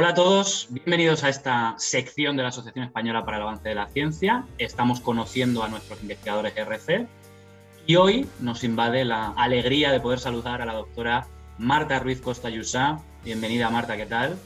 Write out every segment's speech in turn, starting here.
Hola a todos, bienvenidos a esta sección de la Asociación Española para el Avance de la Ciencia. Estamos conociendo a nuestros investigadores RC y hoy nos invade la alegría de poder saludar a la doctora Marta Ruiz Costa Yusá. Bienvenida Marta, ¿qué tal?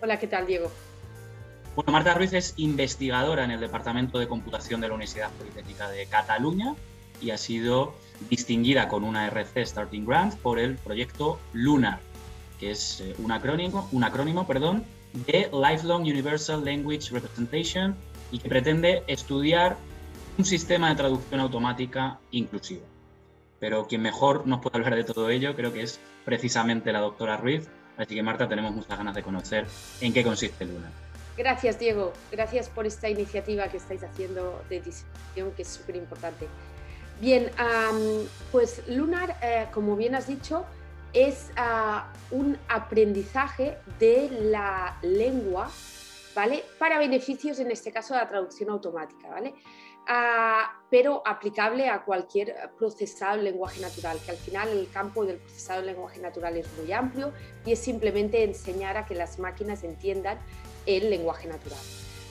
Hola, ¿qué tal Diego? Bueno, Marta Ruiz es investigadora en el Departamento de Computación de la Universidad Politécnica de Cataluña y ha sido distinguida con una RC Starting Grant por el proyecto LUNAR, que es eh, un acrónimo, un acrónimo perdón, de Lifelong Universal Language Representation y que pretende estudiar un sistema de traducción automática inclusivo. Pero quien mejor nos puede hablar de todo ello creo que es precisamente la doctora Ruiz. Así que Marta, tenemos muchas ganas de conocer en qué consiste Luna. Gracias, Diego. Gracias por esta iniciativa que estáis haciendo de diseminación, que es súper importante. Bien, pues Lunar, eh, como bien has dicho, es ah, un aprendizaje de la lengua, ¿vale? Para beneficios, en este caso, de la traducción automática, ¿vale? Ah, pero aplicable a cualquier procesado en lenguaje natural, que al final el campo del procesado en lenguaje natural es muy amplio y es simplemente enseñar a que las máquinas entiendan el lenguaje natural.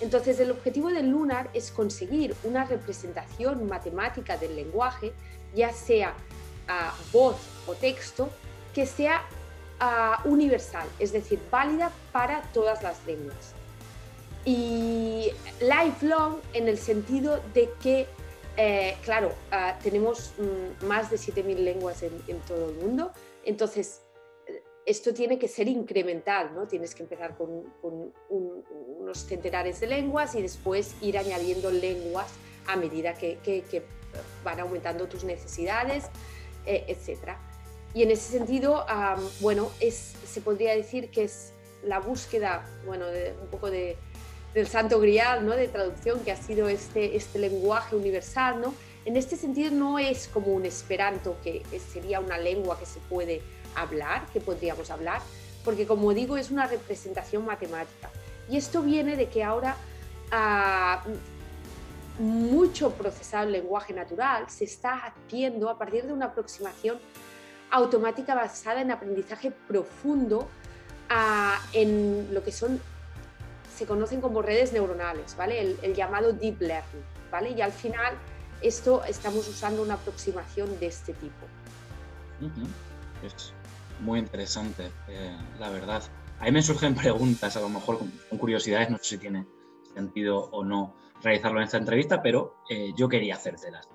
Entonces, el objetivo del Lunar es conseguir una representación matemática del lenguaje, ya sea a voz o texto, que sea ah, universal, es decir, válida para todas las lenguas. Y lifelong en el sentido de que, eh, claro, ah, tenemos mm, más de 7.000 lenguas en, todo el mundo, entonces eh, esto tiene que ser incremental, ¿no? Tienes que empezar con, unos centenares de lenguas y después ir añadiendo lenguas a medida que, van aumentando tus necesidades, eh, etc. Y en ese sentido, bueno, es, se podría decir que es la búsqueda, bueno, de, un poco de, del santo grial, ¿no? De traducción que ha sido este, este lenguaje universal, ¿no? En este sentido no es como un esperanto, que sería una lengua que se puede hablar, que podríamos hablar, porque como digo, es una representación matemática. Y esto viene de que ahora ah, mucho procesado lenguaje natural se está haciendo a partir de una aproximación automática basada en aprendizaje profundo en lo que son, se conocen como redes neuronales, ¿vale? El, llamado deep learning, ¿vale? Y al final esto estamos usando una aproximación de este tipo. Es muy interesante, eh, la verdad. Ahí me surgen preguntas, a lo mejor con, curiosidades, no sé si tiene sentido o no realizarlo en esta entrevista, pero eh, yo quería hacértelas.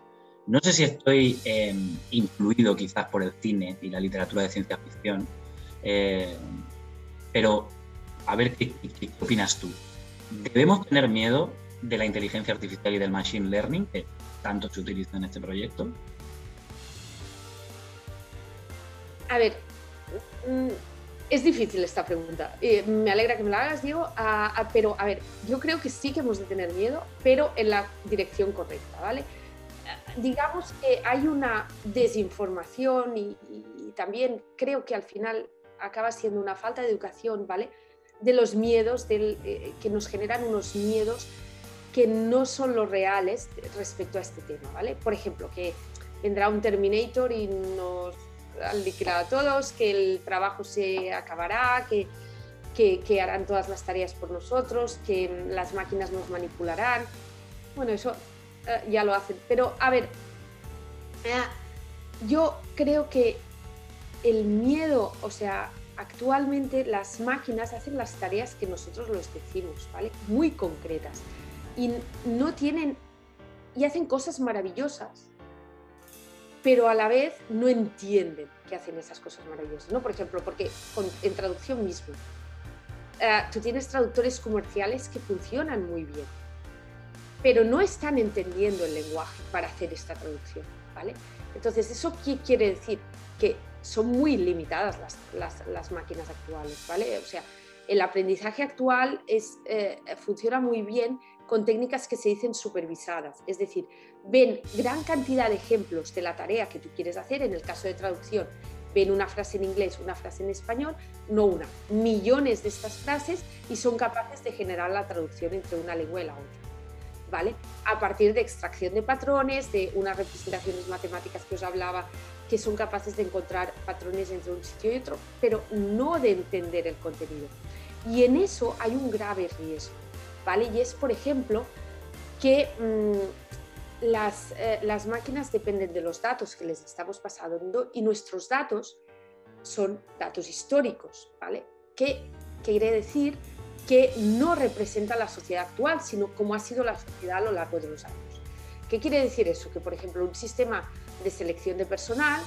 No sé si estoy em, influido quizás por el cine y la literatura de ciencia ficción, eh, pero a ver ¿qué, opinas tú. ¿Debemos tener miedo de la inteligencia artificial y del machine learning que tanto se utiliza en este proyecto? A ver, mm, es difícil esta pregunta. Me alegra que me la hagas, Diego, pero a ver, yo creo que sí que hemos de tener miedo, pero en la dirección correcta, ¿vale? Digamos que hay una desinformación y, también creo que al final acaba siendo una falta de educación, ¿vale? De los miedos, eh, que nos generan unos miedos que no son los reales respecto a este tema, ¿vale? Por ejemplo, que vendrá un Terminator y nos liquidará a todos, que el trabajo se acabará, que, que harán todas las tareas por nosotros, que las máquinas nos manipularán. Bueno, eso eh, ya lo hacen. Pero a ver, yo creo que el miedo, o sea, actualmente las máquinas hacen las tareas que nosotros les decimos, ¿vale? Muy concretas. Y no tienen, y hacen cosas maravillosas, pero a la vez no entienden que hacen esas cosas maravillosas, ¿no? Por ejemplo, porque en traducción mismo, eh, tú tienes traductores comerciales que funcionan muy bien, pero no están entendiendo el lenguaje para hacer esta traducción, ¿vale? Entonces, ¿eso qué quiere decir? Que son muy limitadas las, máquinas actuales, ¿vale? O sea, el aprendizaje actual eh, funciona muy bien con técnicas que se dicen supervisadas, es decir, ven gran cantidad de ejemplos de la tarea que tú quieres hacer, en el caso de traducción, ven una frase en inglés, una frase en español, no una, millones de estas frases y son capaces de generar la traducción entre una lengua y la otra. A partir de extracción de patrones, de unas representaciones matemáticas que os hablaba, que son capaces de encontrar patrones entre un sitio y otro, pero no de entender el contenido. Y en eso hay un grave riesgo, ¿vale? Y es, por ejemplo, que mm, las, eh, las máquinas dependen de los datos que les estamos pasando y nuestros datos son datos históricos, ¿vale? ¿Qué quiere decir? Que no representa la sociedad actual, sino cómo ha sido la sociedad a lo largo de los años. ¿Qué quiere decir eso? Que, por ejemplo, un sistema de selección de personal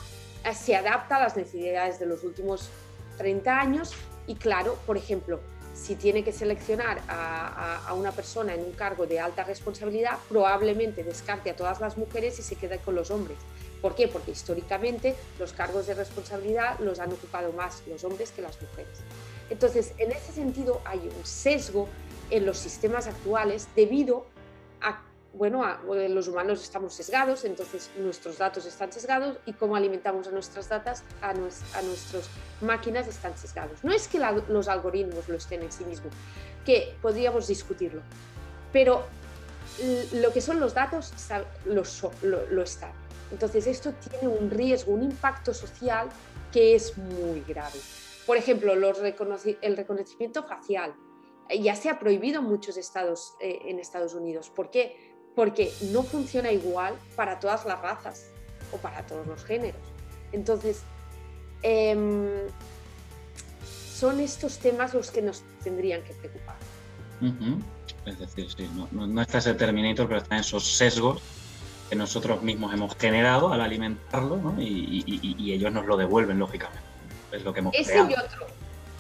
eh, se adapta a las necesidades de los últimos 30 años y, claro, por ejemplo, si tiene que seleccionar a, una persona en un cargo de alta responsabilidad, probablemente descarte a todas las mujeres y se quede con los hombres. ¿Por qué? Porque históricamente los cargos de responsabilidad los han ocupado más los hombres que las mujeres. Entonces, en ese sentido hay un sesgo en los sistemas actuales debido a bueno, los humanos estamos sesgados, entonces nuestros datos están sesgados y cómo alimentamos a nuestras datas, a, a nuestras máquinas están sesgados. No es que los algoritmos lo estén en sí mismos, que podríamos discutirlo, pero lo que son los datos lo, lo, están. Entonces esto tiene un riesgo, un impacto social que es muy grave. Por ejemplo, el reconocimiento facial ya se ha prohibido en muchos estados eh, en Estados Unidos. ¿Por qué? porque no funciona igual para todas las razas o para todos los géneros. Entonces, em, son estos temas los que nos tendrían que preocupar. Es decir, sí, no, está ese Terminator, pero están esos sesgos que nosotros mismos hemos generado al alimentarlo y, ellos nos lo devuelven, lógicamente. Es lo que hemos Ese y otro.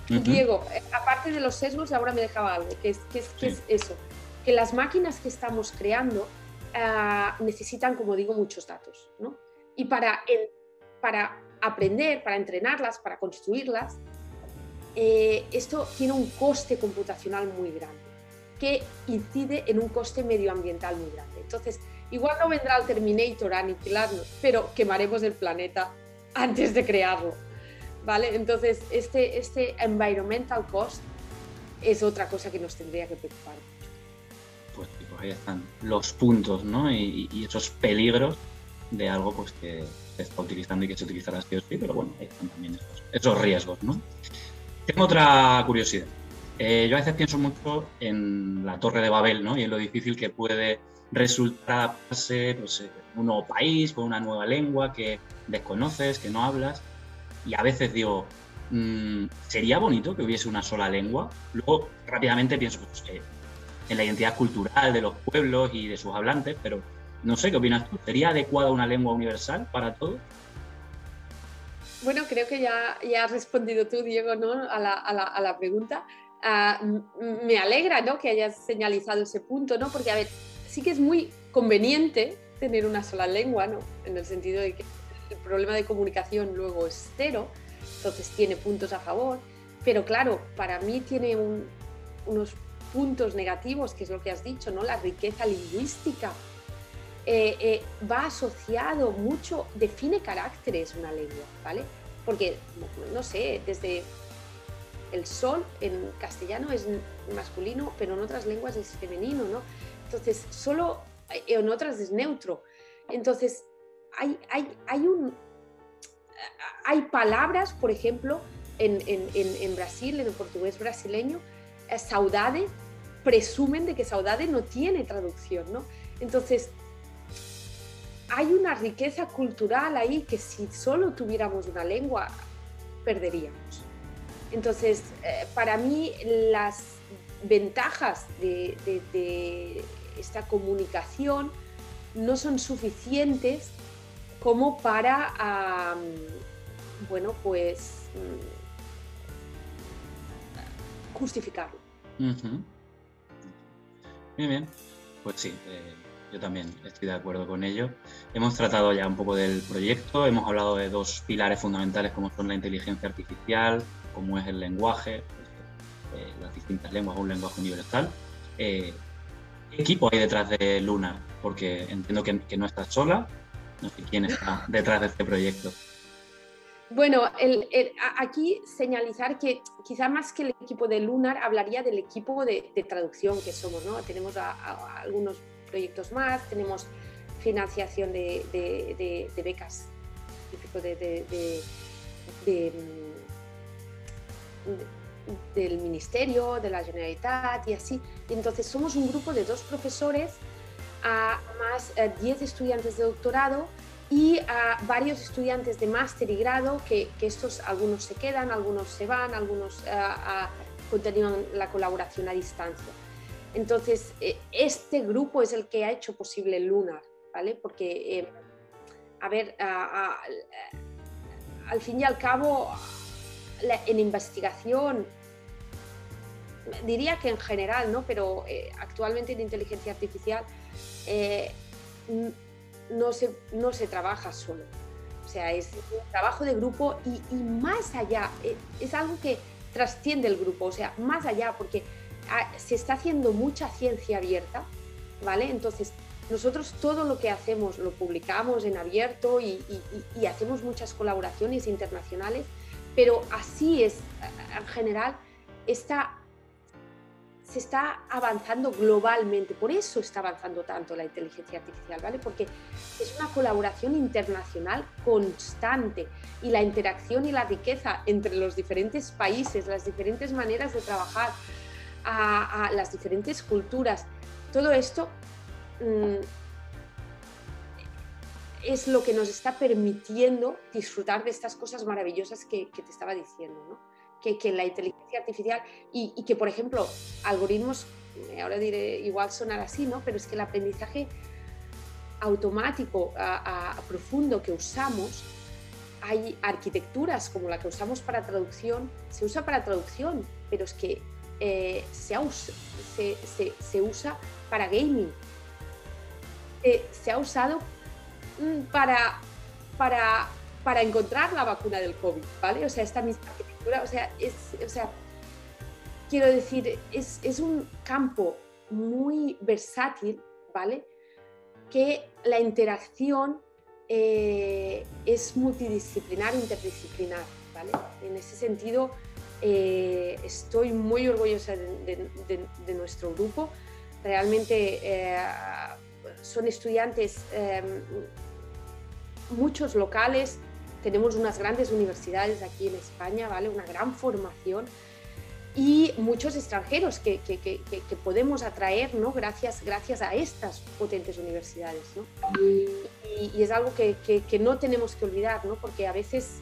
Diego, eh, aparte de los sesgos, ahora me dejaba algo, que es, que es eso que las máquinas que estamos creando ah, necesitan, como digo, muchos datos. ¿no? Y para, para aprender, para entrenarlas, para construirlas, eh, esto tiene un coste computacional muy grande, que incide en un coste medioambiental muy grande. Entonces, igual no vendrá el Terminator a aniquilarnos, pero quemaremos el planeta antes de crearlo. ¿Vale? Entonces, este, este environmental cost es otra cosa que nos tendría que preocupar pues, pues, ahí están los puntos ¿no? y, esos peligros de algo pues, que se está utilizando y que se utilizará sí o sí, pero bueno, ahí están también esos, riesgos. ¿no? Tengo otra curiosidad. Eh, yo a veces pienso mucho en la Torre de Babel ¿no? y en lo difícil que puede resultar adaptarse pues, un nuevo país, con una nueva lengua que desconoces, que no hablas. Y a veces digo, mm, sería bonito que hubiese una sola lengua. Luego rápidamente pienso, pues, que en la identidad cultural de los pueblos y de sus hablantes, pero no sé qué opinas tú. ¿Sería adecuada una lengua universal para todos? Bueno, creo que ya, ya has respondido tú, Diego, ¿no? a, la, a, la, pregunta. Ah, me alegra ¿no? que hayas señalizado ese punto, ¿no? porque a ver, sí que es muy conveniente tener una sola lengua, ¿no? en el sentido de que el problema de comunicación luego es cero, entonces tiene puntos a favor, pero claro, para mí tiene unos puntos negativos, que es lo que has dicho, ¿no? La riqueza lingüística. Eh, eh, va asociado mucho, define caracteres una lengua, ¿vale? Porque, no sé, desde el sol en castellano es masculino, pero en otras lenguas es femenino, ¿no? Entonces, solo eh, en otras es neutro. Entonces, hay, hay, hay, un, hay palabras, por ejemplo, en, en, en Brasil, en el portugués brasileño, saudade presumen de que saudade no tiene traducción, ¿no? Entonces, hay una riqueza cultural ahí que si solo tuviéramos una lengua, perderíamos. Entonces, eh, para mí las ventajas de, esta comunicación no son suficientes como para, bueno, pues mm, justificarlo. Bien, bien. Pues sí, eh, yo también estoy de acuerdo con ello. Hemos tratado ya un poco del proyecto, hemos hablado de dos pilares fundamentales como son la inteligencia artificial, como es el lenguaje, pues, eh, las distintas lenguas, un lenguaje universal. Eh, ¿Qué equipo hay detrás de Luna? Porque entiendo que, que no estás sola, quién está detrás de este proyecto. Bueno, aquí señalizar que quizá más que el equipo de Lunar hablaría del equipo de, traducción que somos, ¿no? Tenemos algunos proyectos más, tenemos financiación de, becas, típico de, del Ministerio, de la Generalitat y así. Y entonces somos un grupo de dos profesores a más 10 eh, estudiantes de doctorado y a varios estudiantes de máster y grado, que, estos algunos se quedan, algunos se van, algunos uh, continúan la colaboración a distancia. Entonces, este grupo es el que ha hecho posible Lunar, ¿vale? Porque, a ver, al fin y al cabo, en investigación, diría que en general, ¿no? pero eh, actualmente en inteligencia artificial eh, no, se, no se trabaja solo. O sea, es un trabajo de grupo y, más allá, eh, es algo que trasciende el grupo, o sea, más allá, porque ah, se está haciendo mucha ciencia abierta, ¿vale? Entonces, nosotros todo lo que hacemos lo publicamos en abierto y hacemos muchas colaboraciones internacionales pero así es, en general, está, se está avanzando globalmente, por eso está avanzando tanto la inteligencia artificial, ¿vale? Porque es una colaboración internacional constante y la interacción y la riqueza entre los diferentes países, las diferentes maneras de trabajar, a, las diferentes culturas, todo esto... Mm, es lo que nos está permitiendo disfrutar de estas cosas maravillosas que, te estaba diciendo, ¿no? Que, que, la inteligencia artificial y, que, por ejemplo, algoritmos, eh, ahora diré igual sonar así, ¿no? pero es que el aprendizaje automático a, profundo que usamos, hay arquitecturas como la que usamos para traducción, se usa para traducción, pero es que eh, se, se, se, usa para gaming. Eh, se ha usado Mm, para, para, para encontrar la vacuna del COVID, ¿vale? O sea, esta misma o sea, es, o sea quiero decir, es, es un campo muy versátil, ¿vale? Que la interacción eh, es multidisciplinar, interdisciplinar, ¿vale? En ese sentido, eh, estoy muy orgullosa de, de, nuestro grupo. Realmente eh, son estudiantes muchos locales, tenemos unas grandes universidades aquí en España, ¿vale? Una gran formación y muchos extranjeros que, que, que, que podemos atraer, ¿no? Gracias, gracias a estas potentes universidades, ¿no? Y, y es algo que, no tenemos que olvidar, ¿no? Porque a veces,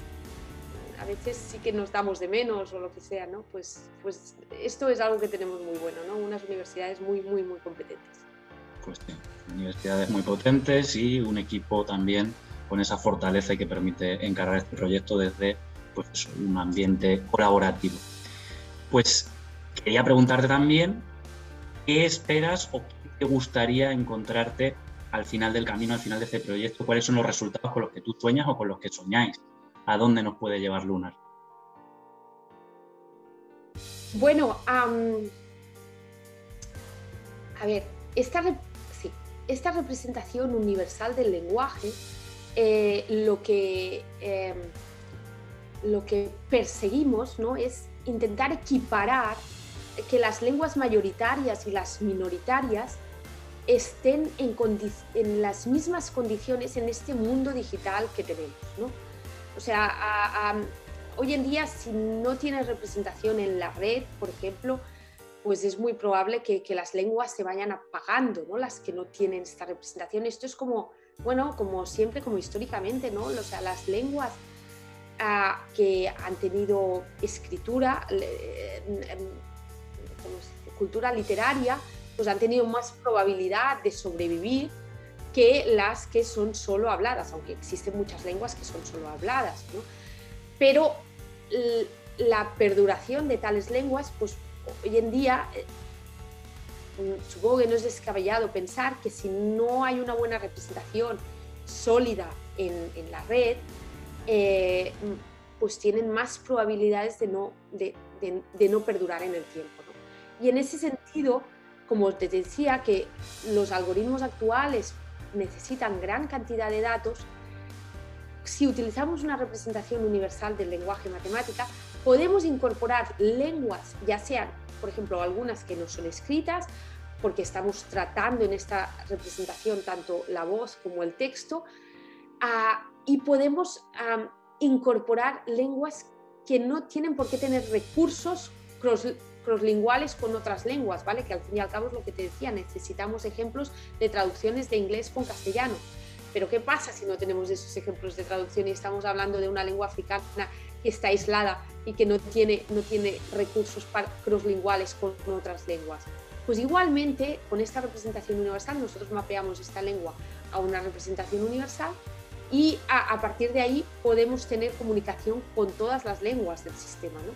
a veces sí que nos damos de menos o lo que sea, ¿no? Pues, pues esto es algo que tenemos muy bueno, ¿no? Unas universidades muy, muy, muy competentes. Pues sí, universidades muy potentes y un equipo también con esa fortaleza y que permite encarar este proyecto desde pues, un ambiente colaborativo. Pues quería preguntarte también qué esperas o qué te gustaría encontrarte al final del camino, al final de este proyecto, cuáles son los resultados con los que tú sueñas o con los que soñáis, a dónde nos puede llevar Lunar. Bueno, a ver, esta, esta representación universal del lenguaje eh, lo, que, em, lo que perseguimos ¿no? es intentar equiparar que las lenguas mayoritarias y las minoritarias estén en, en, las mismas condiciones en este mundo digital que tenemos. ¿no? O sea, hoy en día si no tienes representación en la red, por ejemplo, pues es muy probable que, que las lenguas se vayan apagando, ¿no? las que no tienen esta representación. Esto es como bueno, como siempre, como históricamente, ¿no? O sea, las lenguas ah, que han tenido escritura, cultura literaria, pues han tenido más probabilidad de sobrevivir que las que son solo habladas, aunque existen muchas lenguas que son solo habladas, ¿no? Pero la perduración de tales lenguas, pues hoy en día eh, supongo que no es descabellado pensar que si no hay una buena representación sólida en, la red, eh, pues tienen más probabilidades de no, de, no perdurar en el tiempo. Y en ese sentido, como te decía, que los algoritmos actuales necesitan gran cantidad de datos, si utilizamos una representación universal del lenguaje matemática, podemos incorporar lenguas, ya sean por ejemplo, algunas que no son escritas, porque estamos tratando en esta representación tanto la voz como el texto, ah, y podemos incorporar lenguas que no tienen por qué tener recursos cross, crosslinguales con otras lenguas, ¿vale? Que al fin y al cabo es lo que te decía, necesitamos ejemplos de traducciones de inglés con castellano. Pero ¿qué pasa si no tenemos esos ejemplos de traducción y estamos hablando de una lengua africana que está aislada y que no tiene, no tiene recursos crosslinguales con, otras lenguas? Pues igualmente, con esta representación universal, nosotros mapeamos esta lengua a una representación universal y a, partir de ahí podemos tener comunicación con todas las lenguas del sistema. ¿no?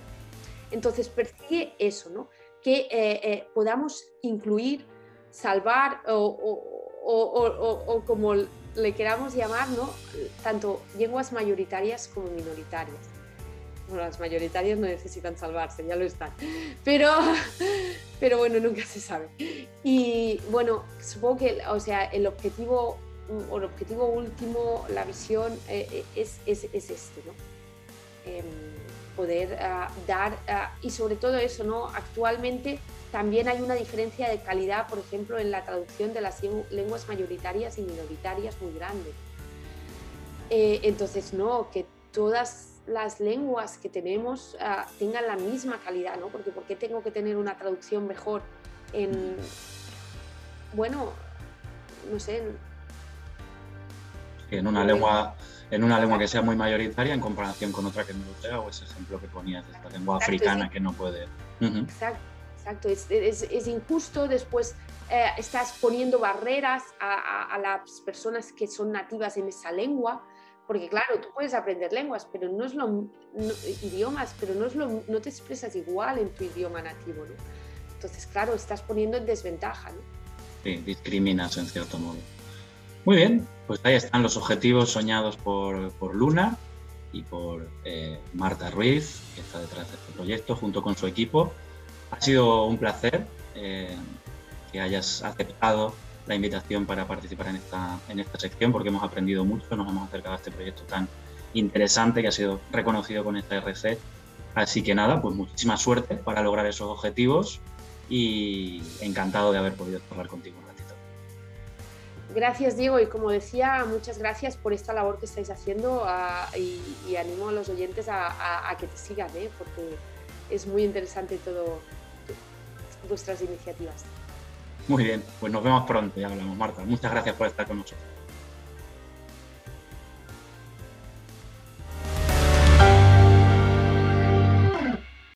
Entonces persigue eso, ¿no? que eh, eh, podamos incluir, salvar o, como le queramos llamar, ¿no? tanto lenguas mayoritarias como minoritarias. Bueno, las mayoritarias no necesitan salvarse, ya lo están. Pero, pero bueno, nunca se sabe. Y bueno, supongo que o sea, el objetivo o el objetivo último, la visión eh, es, es, es, este, ¿no? Em, poder ah, dar, ah, y sobre todo eso, ¿no? Actualmente también hay una diferencia de calidad, por ejemplo, en la traducción de las lenguas mayoritarias y minoritarias muy grande. Eh, entonces, no, que todas las lenguas que tenemos ah, tengan la misma calidad, ¿no? Porque ¿por qué tengo que tener una traducción mejor en, bueno, no sé, en una lengua en una lengua que sea muy mayoritaria en comparación con otra que no lo sea, o ese ejemplo que ponías de esta lengua africana que no puede. Exacto, exacto. Es, es, es, injusto. Después eh, estás poniendo barreras a, a, las personas que son nativas en esa lengua, porque claro, tú puedes aprender lenguas, pero no es lo idiomas, pero no es lo, no te expresas igual en tu idioma nativo, ¿no? Entonces, claro, estás poniendo en desventaja, ¿no? Sí, discriminas en cierto modo. Muy bien, pues ahí están los objetivos soñados por, Luna y por eh, Marta Ruiz, que está detrás de este proyecto, junto con su equipo. Ha sido un placer eh, que hayas aceptado la invitación para participar en esta, en esta sección, porque hemos aprendido mucho, nos hemos acercado a este proyecto tan interesante que ha sido reconocido con esta RC. Así que nada, pues muchísima suerte para lograr esos objetivos y encantado de haber podido hablar contigo. Gracias, Diego, y como decía, muchas gracias por esta labor que estáis haciendo y, animo a los oyentes a, que te sigan, ¿eh? porque es muy interesante todo vuestras iniciativas. Muy bien, pues nos vemos pronto, ya hablamos, Marta. Muchas gracias por estar con nosotros.